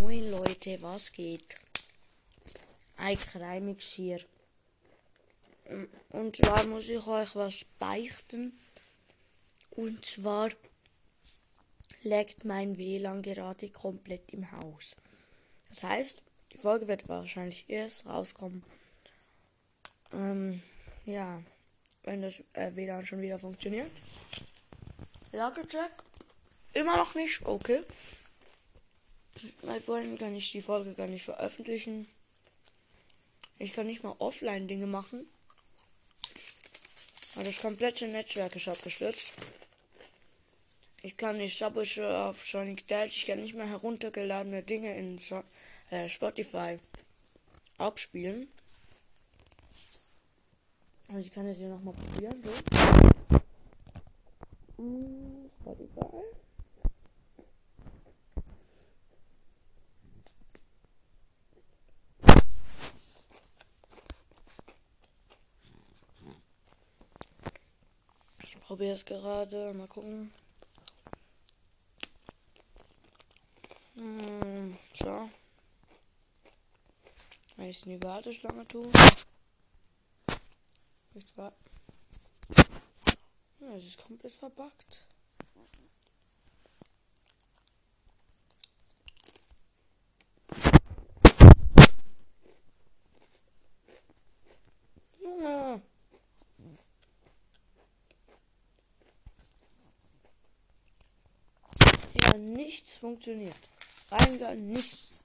Moin Leute, was geht? Ein Kreimix hier. Und zwar muss ich euch was beichten. Und zwar leckt mein WLAN gerade komplett im Haus. Das heißt, die Folge wird wahrscheinlich erst rauskommen. Ähm, ja, wenn das äh, WLAN schon wieder funktioniert. Lagecheck. Immer noch nicht, okay. Weil vorhin kann ich die Folge gar nicht veröffentlichen. Ich kann nicht mal offline Dinge machen. Weil das komplette Netzwerk ist abgestürzt. Ich kann nicht Subwisher auf Sonic Dash, ich kann nicht mehr heruntergeladene Dinge in so äh, Spotify abspielen. Also ich kann es hier nochmal probieren. So. Hm, Spotify. Probiere es gerade. Mal gucken. Hm, so. Wenn ich in die Warteschlange tue. Nicht wahr? Ja, es ist komplett verbuggt. Junge. Ja, nichts funktioniert. Rein gar nichts.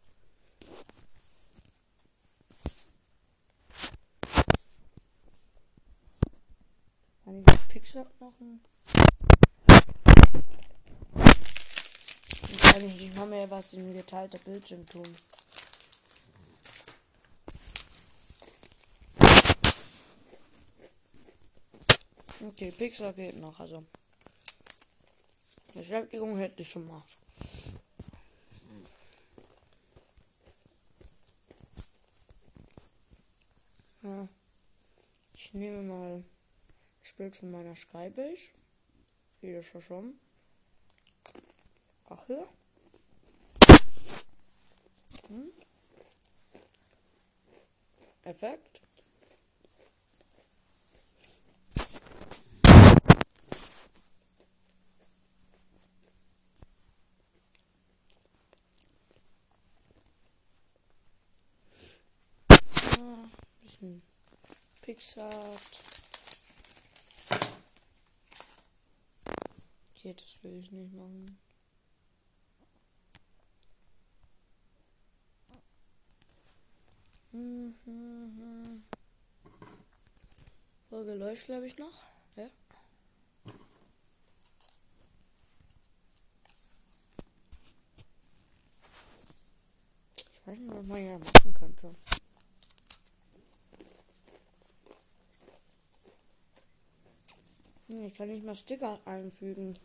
Kann ich Pixel machen? Ich kann nicht, ich mache was in geteilter Bildschirm tun. Okay, Pixel geht noch, also. Beschäftigung hätte ich schon mal. Ja. Ich nehme mal das Bild von meiner Skybild. Wie das schon. Ach hier. Hm. Effekt. Ah, bisschen Pixart. Okay, das will ich nicht machen. Hm, hm, hm. Folge läuft, glaube ich, noch. Ja. Ich weiß nicht, was man ja machen könnte. Ich kann nicht mal Sticker einfügen.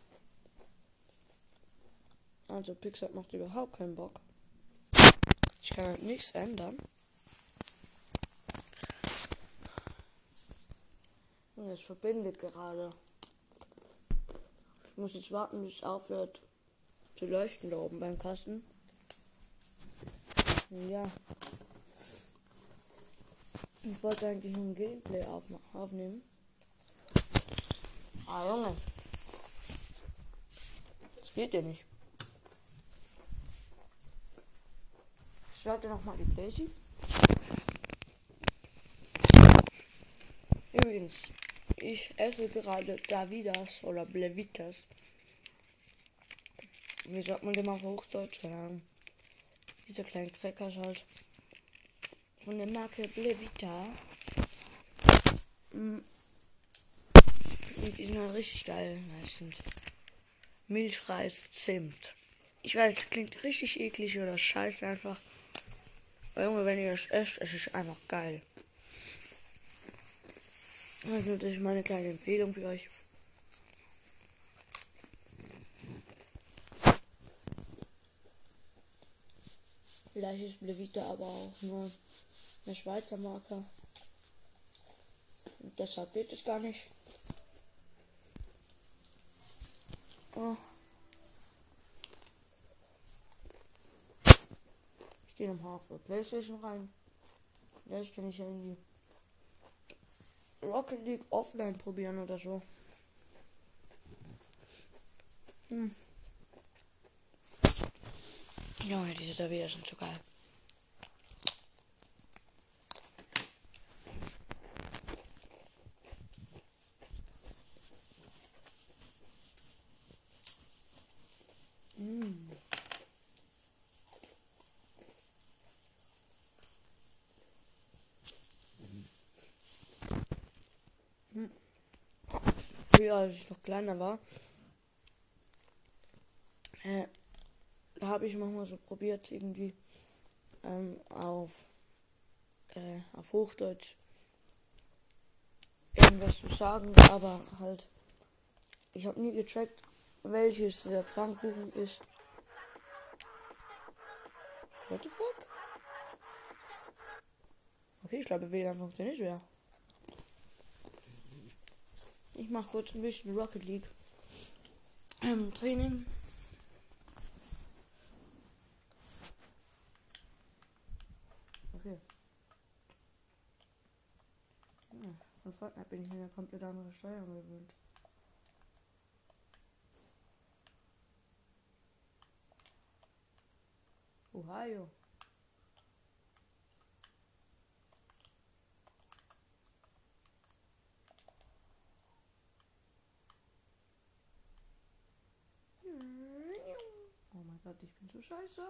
Also Pixar macht überhaupt keinen Bock. Ich kann halt nichts ändern. Und Es verbindet gerade. Ich muss jetzt warten, bis es aufhört zu leuchten da oben beim Kasten. Ja. Ich wollte eigentlich ein Gameplay aufnehmen. Ah, Junge. Das geht ja nicht. Starte nochmal die Playsee. Übrigens, ich esse gerade Davidas oder Blevitas. Wie sagt man dem auf Hochdeutsch? Keine Ahnung. Diese kleinen Crackers halt. Von der Marke Blevita. Mm. Und die sind halt richtig geil meistens. Milchreis, Zimt. Ich weiß, es klingt richtig eklig oder scheiße einfach. Junge, wenn ihr das esst, es ist einfach geil. Also das ist meine kleine Empfehlung für euch. Vielleicht ist Blevita aber auch nur eine Schweizer Marke. Und deshalb geht es gar nicht. Oh. Gehe nochmal für Playstation rein. Vielleicht kann ich ja irgendwie Rocket League offline probieren oder so. Hm. Junge, diese Servier sind so geil. Früher, als ich noch kleiner war, äh, da habe ich manchmal so probiert, irgendwie ähm, auf, äh, auf Hochdeutsch irgendwas zu sagen, aber halt, ich habe nie gecheckt, welches der Pfannkuchen ist. What the fuck? Okay, ich glaube, WLAN funktioniert wieder. Ich mache kurz ein bisschen Rocket League ähm, Training. Okay. Ja, von Fortnite bin ich mir eine komplett andere Steuerung gewöhnt. Ohio. Oh mein Gott, ich bin so scheiße.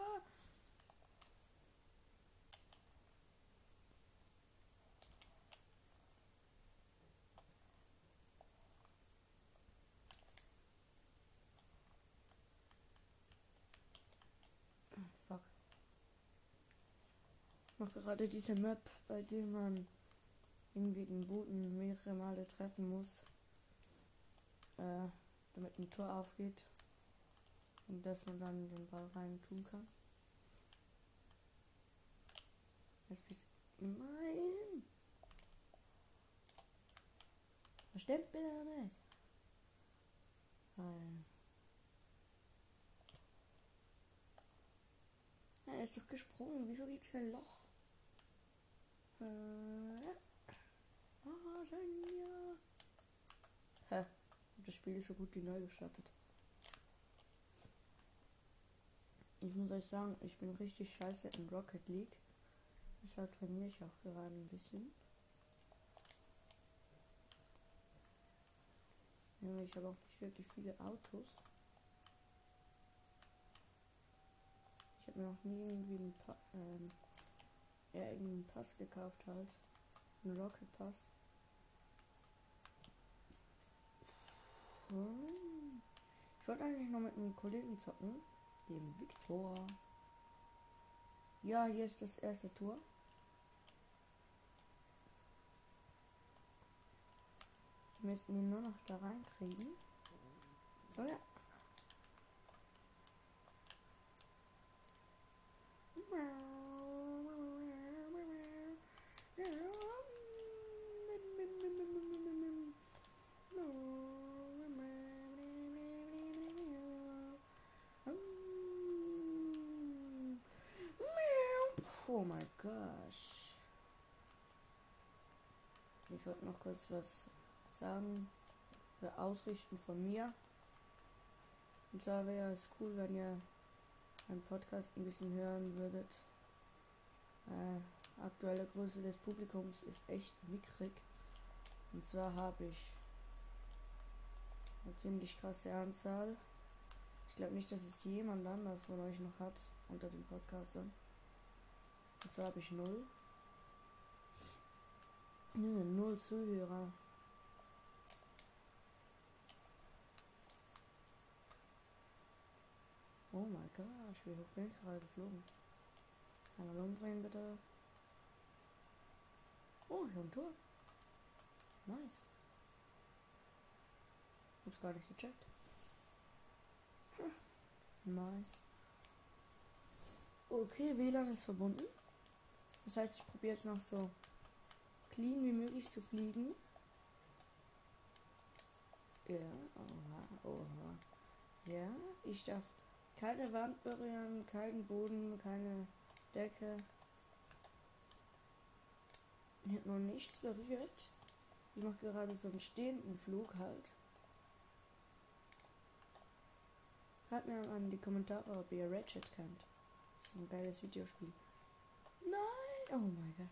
Fuck. Ich mache gerade diese Map, bei der man irgendwie den Boden mehrere Male treffen muss, äh, damit ein Tor aufgeht und dass man dann den Ball rein tun kann. Nein! Das stimmt bitte nicht. Nein. Er ist doch gesprungen. Wieso gibt's für ein Loch? Äh. Ah. Hä? Das Spiel ist so gut wie neu gestartet. Ich muss euch sagen, ich bin richtig scheiße in Rocket League. Deshalb trainiere ich auch gerade ein bisschen. Ich habe auch nicht wirklich viele Autos. Ich habe mir noch nie irgendwie einen, pa ähm, ja, irgendeinen Pass gekauft halt. Einen Rocket Pass. Ich wollte eigentlich noch mit einem Kollegen zocken dem Victor. Ja, hier ist das erste Tor. Wir müssen ihn nur noch da reinkriegen. Oh ja. Oh mein gosh. Ich wollte noch kurz was sagen oder ausrichten von mir. Und zwar wäre es cool, wenn ihr meinen Podcast ein bisschen hören würdet. Äh, aktuelle Größe des Publikums ist echt mickrig. Und zwar habe ich eine ziemlich krasse Anzahl. Ich glaube nicht, dass es jemand anders von euch noch hat unter den Podcastern. Und zwar habe ich null. Null Zuhörer. Oh mein Gott, wie hoch bin ich gerade geflogen? Einmal umdrehen bitte. Oh, ich habe ein Tor. Nice. Hab's gar nicht gecheckt. Hm. Nice. Okay, WLAN ist verbunden. Das heißt, ich probiere jetzt noch so clean wie möglich zu fliegen. Ja, oha, oha. Ja, ich darf keine Wand berühren, keinen Boden, keine Decke. Ich habe noch nichts berührt. Ich mache gerade so einen stehenden Flug halt. Schreibt mir in die Kommentare, ob ihr Ratchet kennt. Das ist ein geiles Videospiel. Nein! Oh mein Gott.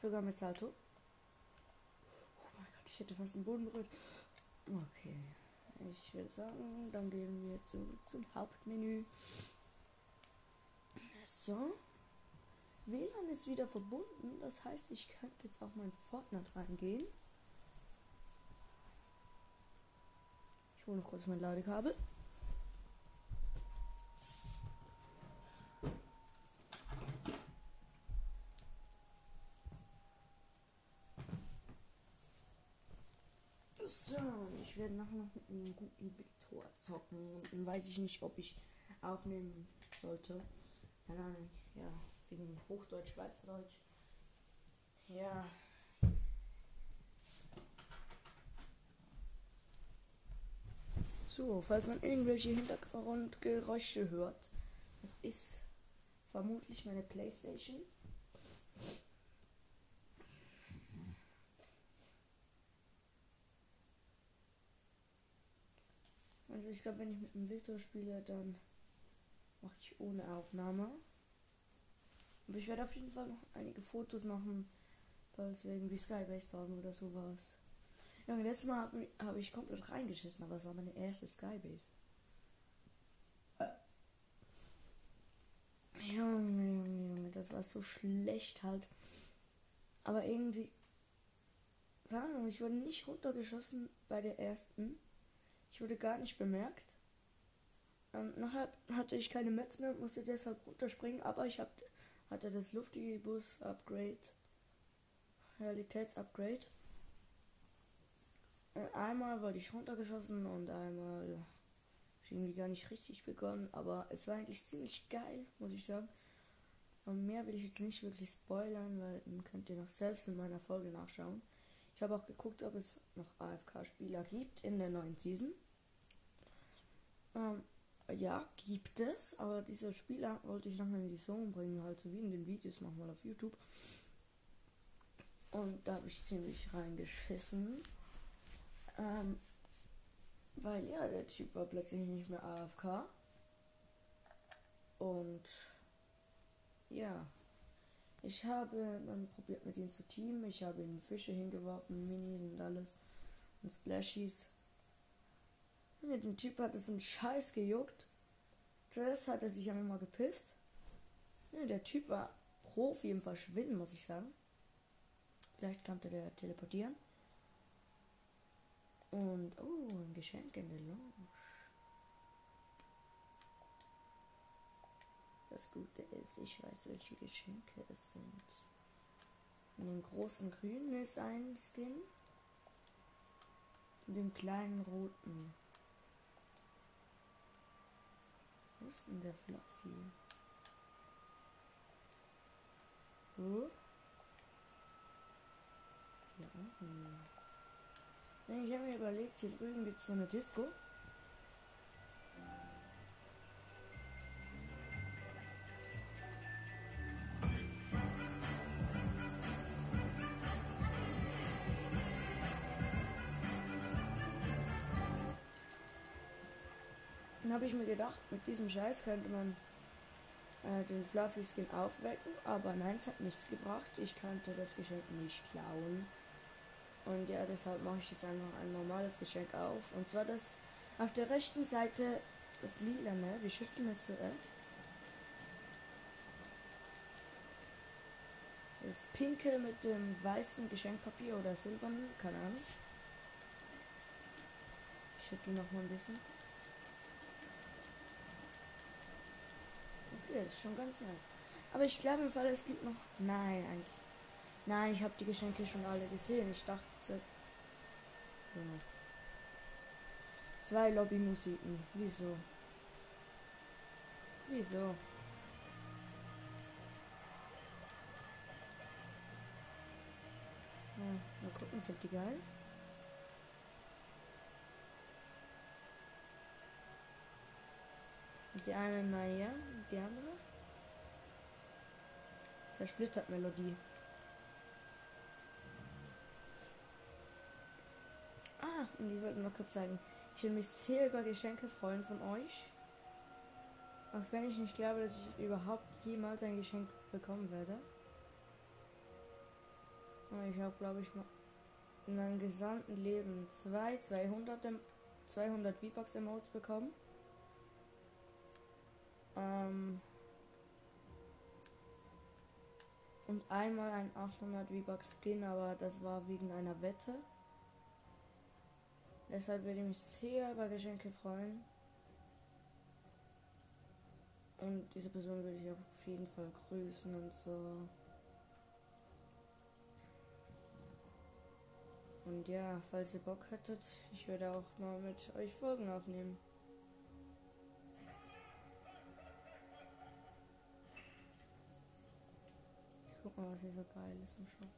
Sogar mit Salto. Oh mein Gott, ich hätte fast den Boden berührt. Okay. Ich würde sagen, dann gehen wir zurück zum Hauptmenü. So. WLAN ist wieder verbunden. Das heißt, ich könnte jetzt auch mein Fortnite reingehen. Ich hole noch kurz mein Ladekabel. So, ich werde nachher noch mit einem guten Viktor zocken. Und dann weiß ich nicht, ob ich aufnehmen sollte. Keine Ahnung, ja, wegen Hochdeutsch, Schweizerdeutsch. Ja. So, falls man irgendwelche Hintergrundgeräusche hört, das ist vermutlich meine Playstation. Also ich glaube, wenn ich mit dem Victor spiele, dann mache ich ohne Aufnahme. Aber ich werde auf jeden Fall noch einige Fotos machen, falls wir irgendwie Skybase bauen oder sowas. Ja, letztes Mal habe hab ich komplett reingeschissen, aber es war meine erste Skybase. Junge, Junge, Junge, das war so schlecht halt. Aber irgendwie. Keine Ahnung, ich wurde nicht runtergeschossen bei der ersten. Ich wurde gar nicht bemerkt. Ähm, nachher hatte ich keine Metz mehr und musste deshalb runterspringen, aber ich hab, hatte das luftige Bus-Upgrade, Realitäts-Upgrade. Einmal wurde ich runtergeschossen und einmal irgendwie gar nicht richtig begonnen, aber es war eigentlich ziemlich geil, muss ich sagen. Und mehr will ich jetzt nicht wirklich spoilern, weil dann könnt ihr noch selbst in meiner Folge nachschauen. Ich habe auch geguckt, ob es noch AFK-Spieler gibt in der neuen Season. Ähm, ja, gibt es, aber diese Spieler wollte ich nachher in die Zone bringen, halt so wie in den Videos nochmal auf YouTube. Und da habe ich ziemlich reingeschissen. Ähm, weil ja, der Typ war plötzlich nicht mehr AFK. Und ja, ich habe dann probiert mit ihm zu teamen. Ich habe ihm Fische hingeworfen, Minis und alles. Und Splashies. Mit dem Typ hat es einen Scheiß gejuckt. Zuerst hat er sich einfach mal gepisst. Ja, der Typ war Profi im Verschwinden, muss ich sagen. Vielleicht konnte der teleportieren. Und, oh, ein Geschenk in der Lounge. Das Gute ist, ich weiß, welche Geschenke es sind. In dem großen Grünen ist ein Skin. In dem kleinen Roten. Wo ist denn der Fluffy? Wo? Hier unten. Ich habe mir überlegt, hier drüben gibt es so eine Disco. Habe ich mir gedacht, mit diesem Scheiß könnte man äh, den Fluffy Skin aufwecken, aber nein, es hat nichts gebracht. Ich konnte das Geschenk nicht klauen. Und ja, deshalb mache ich jetzt einfach ein normales Geschenk auf. Und zwar das auf der rechten Seite das lila, ne? Wir shiften es zuerst. Das pinke mit dem weißen Geschenkpapier oder silbernen, keine Ahnung. Ich schüttel noch mal ein bisschen. Okay, das ist schon ganz nice. Aber ich glaube im Fall, es gibt noch. Nein, eigentlich. Nein, ich habe die Geschenke schon alle gesehen. Ich dachte zu. Ja. Zwei Lobbymusiken. Wieso? Wieso? Ja, mal gucken, sind die geil? Die eine, naja, die andere. Zersplittert Melodie. Ah, und ich wollte mal kurz sagen, ich will mich sehr über Geschenke freuen von euch. Auch wenn ich nicht glaube, dass ich überhaupt jemals ein Geschenk bekommen werde. Ich habe, glaube ich, in meinem gesamten Leben zwei 200, 200 V-Bucks Emotes bekommen. Ähm und einmal ein 800 V-Bucks Skin, aber das war wegen einer Wette. Deshalb würde ich mich sehr über Geschenke freuen. Und diese Person würde ich auf jeden Fall grüßen und so. Und ja, falls ihr Bock hättet, ich würde auch mal mit euch Folgen aufnehmen. Mal, was hier so geil ist im Shop.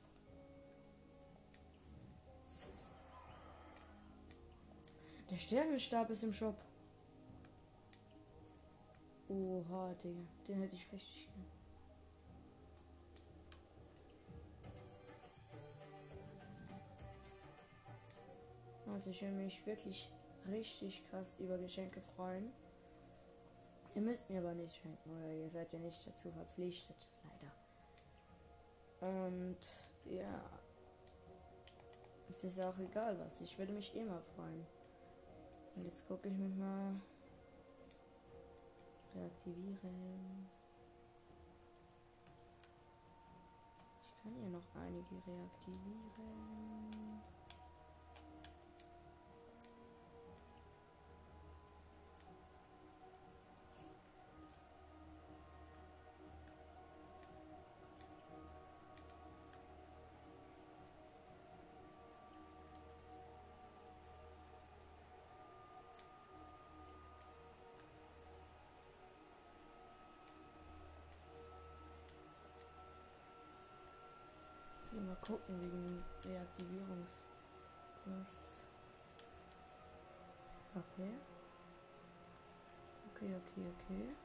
Der Sternenstab ist im Shop. Oha, Digga. Den hätte ich richtig gern. Also ich will mich wirklich richtig krass über Geschenke freuen. Ihr müsst mir aber nicht schenken, oder ihr seid ja nicht dazu verpflichtet, leider. Und ja, es ist auch egal was. Ich würde mich immer freuen. Und jetzt gucke ich mich mal reaktivieren. Ich kann hier noch einige reaktivieren. Gucken wegen Reaktivierungs. Okay. Okay, okay, okay.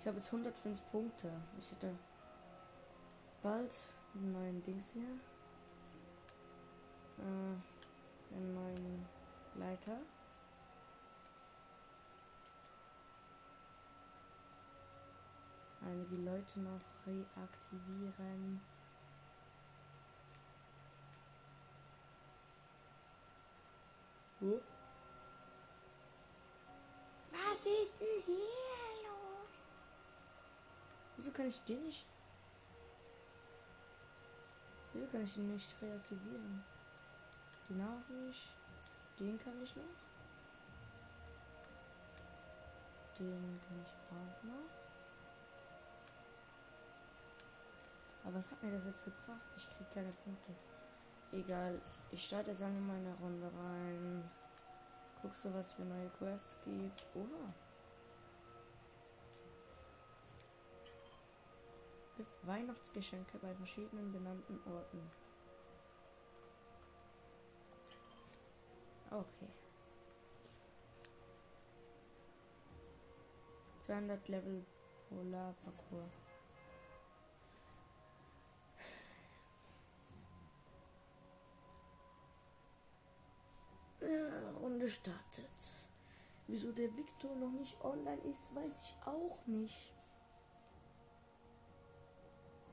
Ich habe jetzt 105 Punkte. Ich hätte bald einen neuen Dings hier. Äh, einen neuen Leiter. Einige Leute noch reaktivieren. Was ist denn hier los? Wieso kann ich den nicht? Wieso kann ich den nicht reaktivieren? Den auch nicht. Den kann ich noch. Den kann ich auch noch. Aber was hat mir das jetzt gebracht? Ich krieg keine Punkte. Egal, ich starte jetzt einmal meine Runde rein. Guckst du, was für neue Quests gibt? Oha. Weihnachtsgeschenke bei verschiedenen benannten Orten. Okay. 200 Level Polar Parcours. Runde startet. Wieso der Victor noch nicht online ist, weiß ich auch nicht.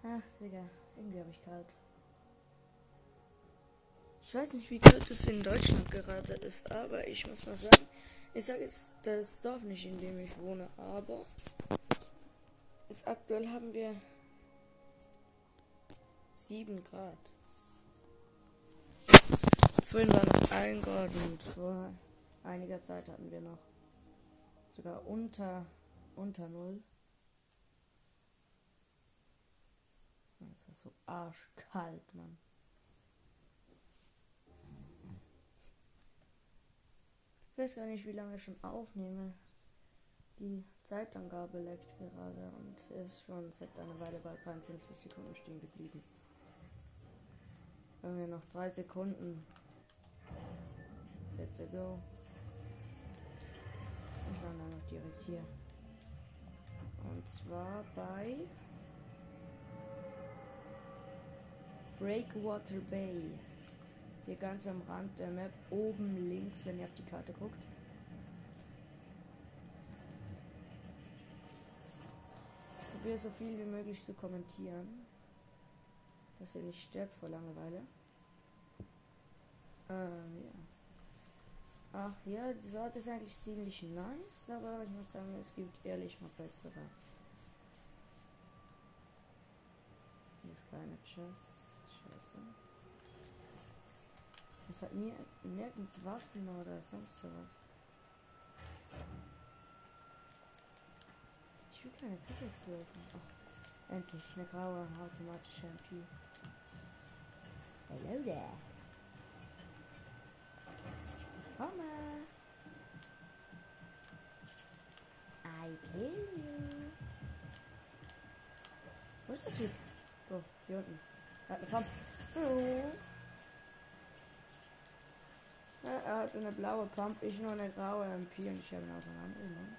Ach, Digga, irgendwie habe ich kalt. Ich weiß nicht, wie kalt es in Deutschland gerade ist, aber ich muss mal sagen, ich sage jetzt das Dorf nicht, in dem ich wohne, aber jetzt aktuell haben wir 7 Grad. Vorhin war noch ein Grad und vor einiger Zeit hatten wir noch sogar unter unter null. Das ist so arschkalt, Mann. Ich weiß gar nicht, wie lange ich schon aufnehme. Die Zeitangabe leckt gerade und ist schon seit einer Weile bei 53 Sekunden stehen geblieben. Wenn wir noch drei Sekunden Let's go. Ich dann noch direkt hier. Und zwar bei Breakwater Bay. Hier ganz am Rand der Map, oben links, wenn ihr auf die Karte guckt. Probier so viel wie möglich zu kommentieren. Dass ihr nicht stirbt vor Langeweile. Ähm, ja. Ach ja, die Sorte ist eigentlich ziemlich nice, aber ich muss sagen, es gibt ehrlich noch bessere. Hier ist keine Chest. Scheiße. Es hat nie, nirgends Waffen oder sonst sowas. Ich will keine Pickaxe lösen. Ach, endlich eine graue automatische MP. Hello there. Komme. I kill you. Wo ist der Typ? Oh, hier unten. Er hat. Hallo. Er hat eine blaue Pump, ich nur eine graue MP und ich habe ihn auseinandergenommen.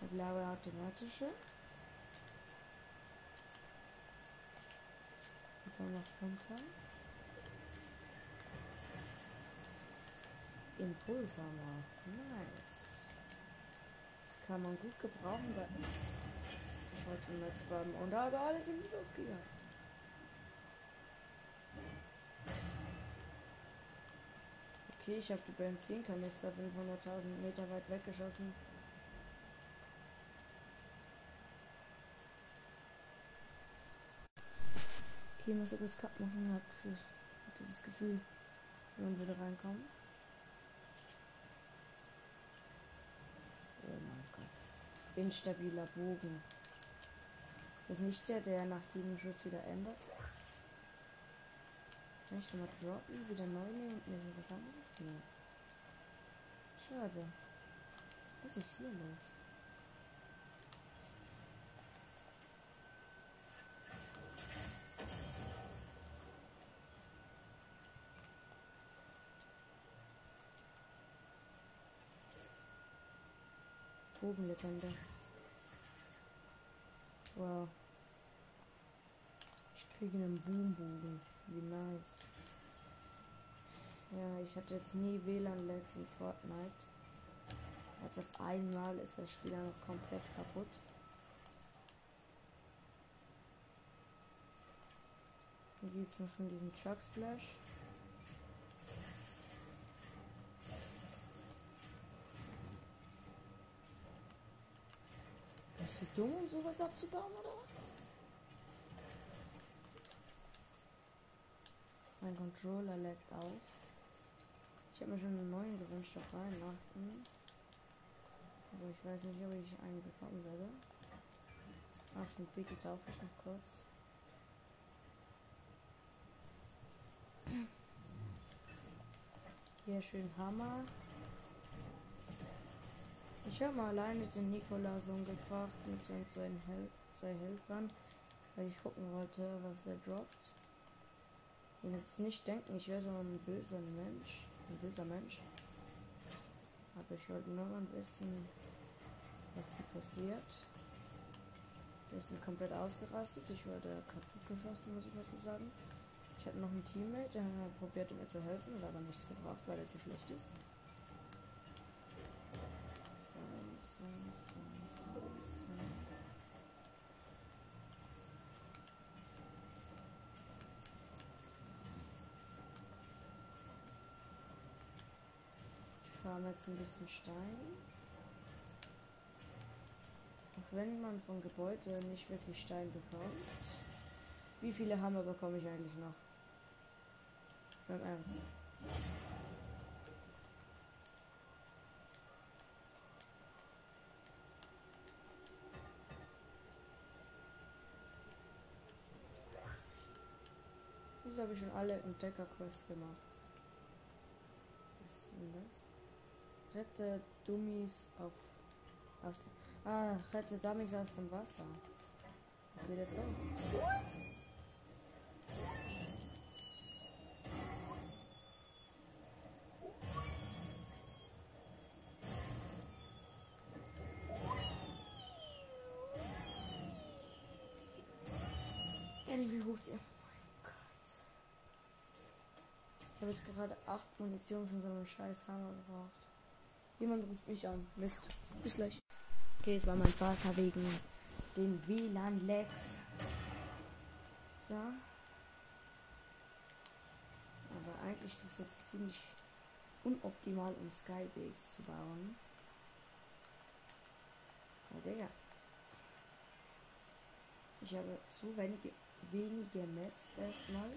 Eine blaue automatische. Ich komme noch runter. Impulshammer. Nice. Das kann man gut gebrauchen bei heute Netzfarben. Und da habe alles in die Luft gejagt. Okay, ich habe die Benzinkanister 500.000 Meter weit weggeschossen. Okay, muss ich das Cut machen. Hab das Gefühl, man würde reinkommen. Oh mein Gott. Instabiler Bogen. Das ist nicht der, der nach jedem Schuss wieder ändert. Kann ich schon mal droppen, wieder neu nehmen und mir so was anderes? Nee. Schade. Was ist hier los? Bogenlegende. Wow. Ich kriege einen Boombogen. Wie nice. Ja, ich hatte jetzt nie WLAN-Lags in Fortnite. Jetzt auf einmal ist das Spiel noch komplett kaputt. Hier gibt es noch von diesem Truck Splash. Dumm, um sowas abzubauen oder was? Mein Controller laggt auch. Ich habe mir schon einen neuen gewünscht auf Weihnachten. Aber ich weiß nicht, ob ich einen bekommen werde. Ach, den Pick ist auch noch kurz. Hier schön Hammer. Ich habe mal alleine den Nikolason gefragt mit seinen zwei, Hel zwei Helfern, weil ich gucken wollte, was er droppt. Und jetzt nicht denken, ich wäre so ein böser Mensch. Ein böser Mensch. Aber ich wollte nur mal wissen, was da passiert. Der ist komplett ausgerastet. Ich wurde kaputt geschossen, muss ich mal so sagen. Ich hatte noch einen Teammate, der hat probiert mir zu helfen, aber nichts gebracht, weil er zu schlecht ist. So, so, so, so, so. Farme jetzt ein bisschen Stein. Auch wenn man von Gebäude nicht wirklich Stein bekommt. Wie viele Hammer bekomme ich eigentlich noch? So im Ernst. Wieso habe ich schon alle Entdecker-Quests gemacht? Was ist denn das? Rette Dummies auf. Aus, dem ah, rette Dummies aus dem Wasser. Okay, let's go. Ehrlich, wie hoch die. Oh mein Gott. Ich habe jetzt gerade 8 Munition von so einem scheiß Hammer gebraucht. Jemand ruft mich an. Mist. Bis gleich. Okay, es war mein Vater wegen den WLAN-Lags. So. Aber eigentlich ist es jetzt ziemlich unoptimal, um Skybase zu bauen. Oh, Digga. Ich habe so wenige, wenige Mets erstmal.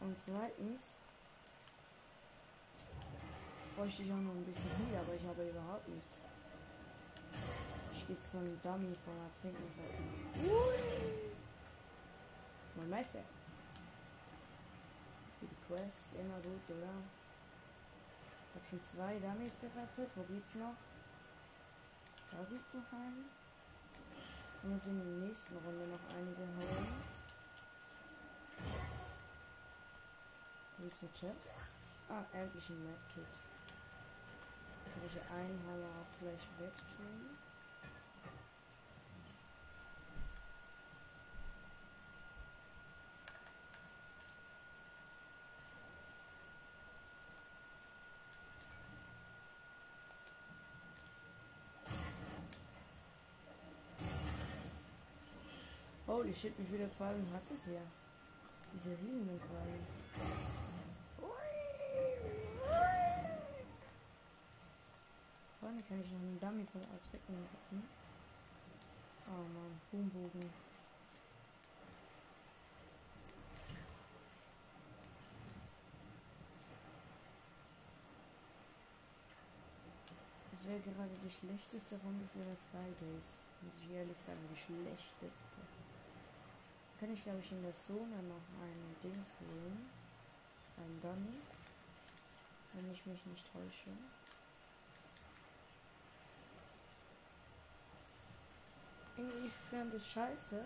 Und zweitens bräuchte ich auch noch ein bisschen Heal, aber ich habe überhaupt nichts. Ich gehe so ein Dummy von der Finkenfeld. Mein Meister. Für die Quests immer gut, oder? Ich habe schon zwei Dummies gerettet. Wo geht's noch? Da geht's noch einen. Ich muss in der nächsten Runde noch einige holen. Wo ist eine Chest? Ah, endlich ein Medkit. Kann ich einen Hammer auch gleich wegtun. Holy shit, wie viele Fallen hat es hier? Diese riesigen Fallen. Vorne kann ich noch einen Dummy von Attacken machen. Oh man, Boombogen. Das wäre gerade die schlechteste Runde für das Skydays. Muss ich ehrlich sagen, die schlechteste. Kann ich glaube ich in der Zone noch einen Dings holen. Ein Dummy. Wenn ich mich nicht täusche. Irgendwie fand es scheiße,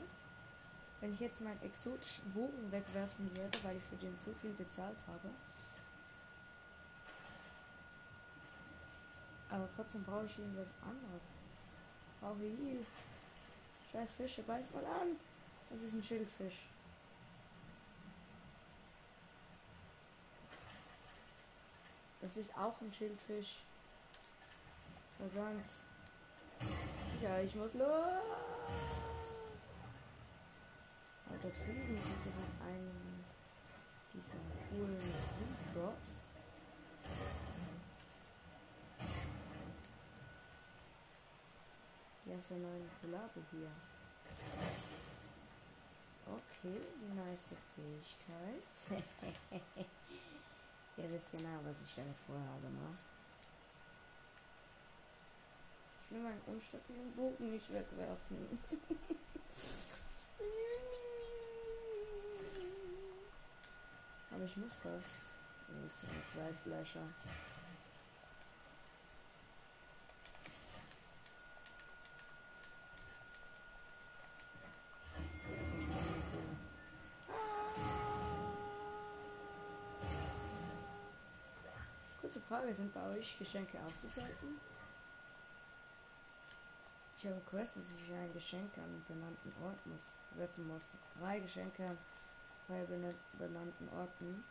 wenn ich jetzt meinen exotischen Bogen wegwerfen würde, weil ich für den so viel bezahlt habe. Aber trotzdem brauche ich irgendwas anderes. Brauche Heal. Scheiß Fische, beiß mal an. Das ist ein Schildfisch. Das ist auch ein Schildfisch. Versandt. Ja, ich muss los. Da drüben gibt es einen diesen coolen Drops. Hier ist ein neuer Kollabo hier. Okay, die nice Fähigkeit. Ihr wisst genau, was ich damit vorhabe, ne? Ich will meinen unstabilen Bogen nicht wegwerfen. Aber ich muss das. Sind Fleischlöcher. Kurze Frage, sind bei euch Geschenke auch habe Quest, dass ich ein Geschenk an einen benannten Ort muss, werfen muss. Drei Geschenke an drei bena- benannten Orten.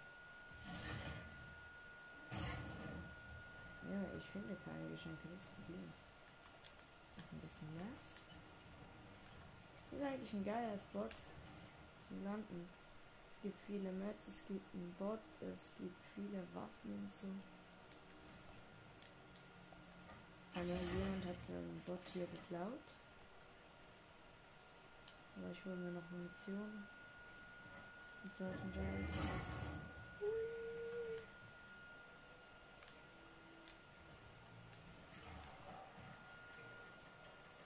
Ja, ich finde keine Geschenke, das Problem. Ein bisschen März. Das ist eigentlich ein geiler Spot zum Landen. Es gibt viele Mets, es gibt einen Bot, es gibt viele Waffen und so. Aber jemand hat einen Bot hier geklaut. Aber ich hole mir noch Munition. Und solchen Scheiß.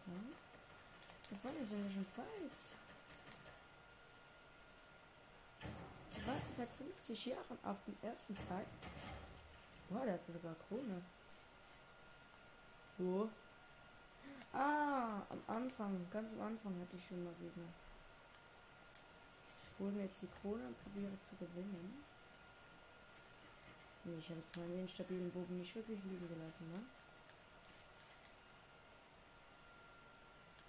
So. Da vorne sind ja schon. Ich warte seit 50 Jahren auf den ersten Fight. Boah, der hat sogar Krone. Wo? Ah, am Anfang, ganz am Anfang hatte ich schon mal Gegner. Ich hole mir jetzt die Krone und probiere zu gewinnen. Nee, ich habe jetzt meinen instabilen Bogen nicht wirklich liegen gelassen, ne?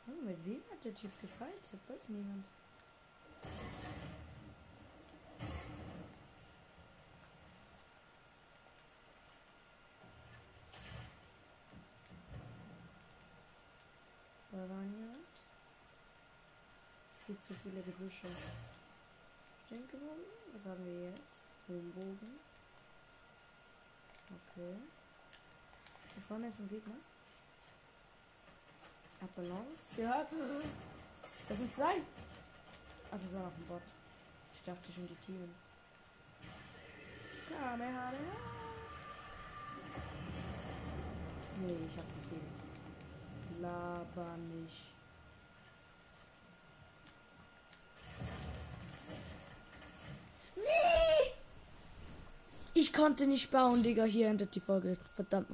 Oh, mit wem hat der Typ gefightet? Das niemand. Da war niemand. Es gibt viele Gebüsche. Stehen geblieben? Was haben wir jetzt? Bogen. Okay. Da vorne ist ein Gegner. Hat. Ja. Das sind zwei. Also das war noch ein Bot. Ich dachte schon die Team. Kamehameha. Nee, ich hab gefehlt. Laber nicht. Ich konnte nicht bauen, Digga. Hier endet die Folge. Verdammt.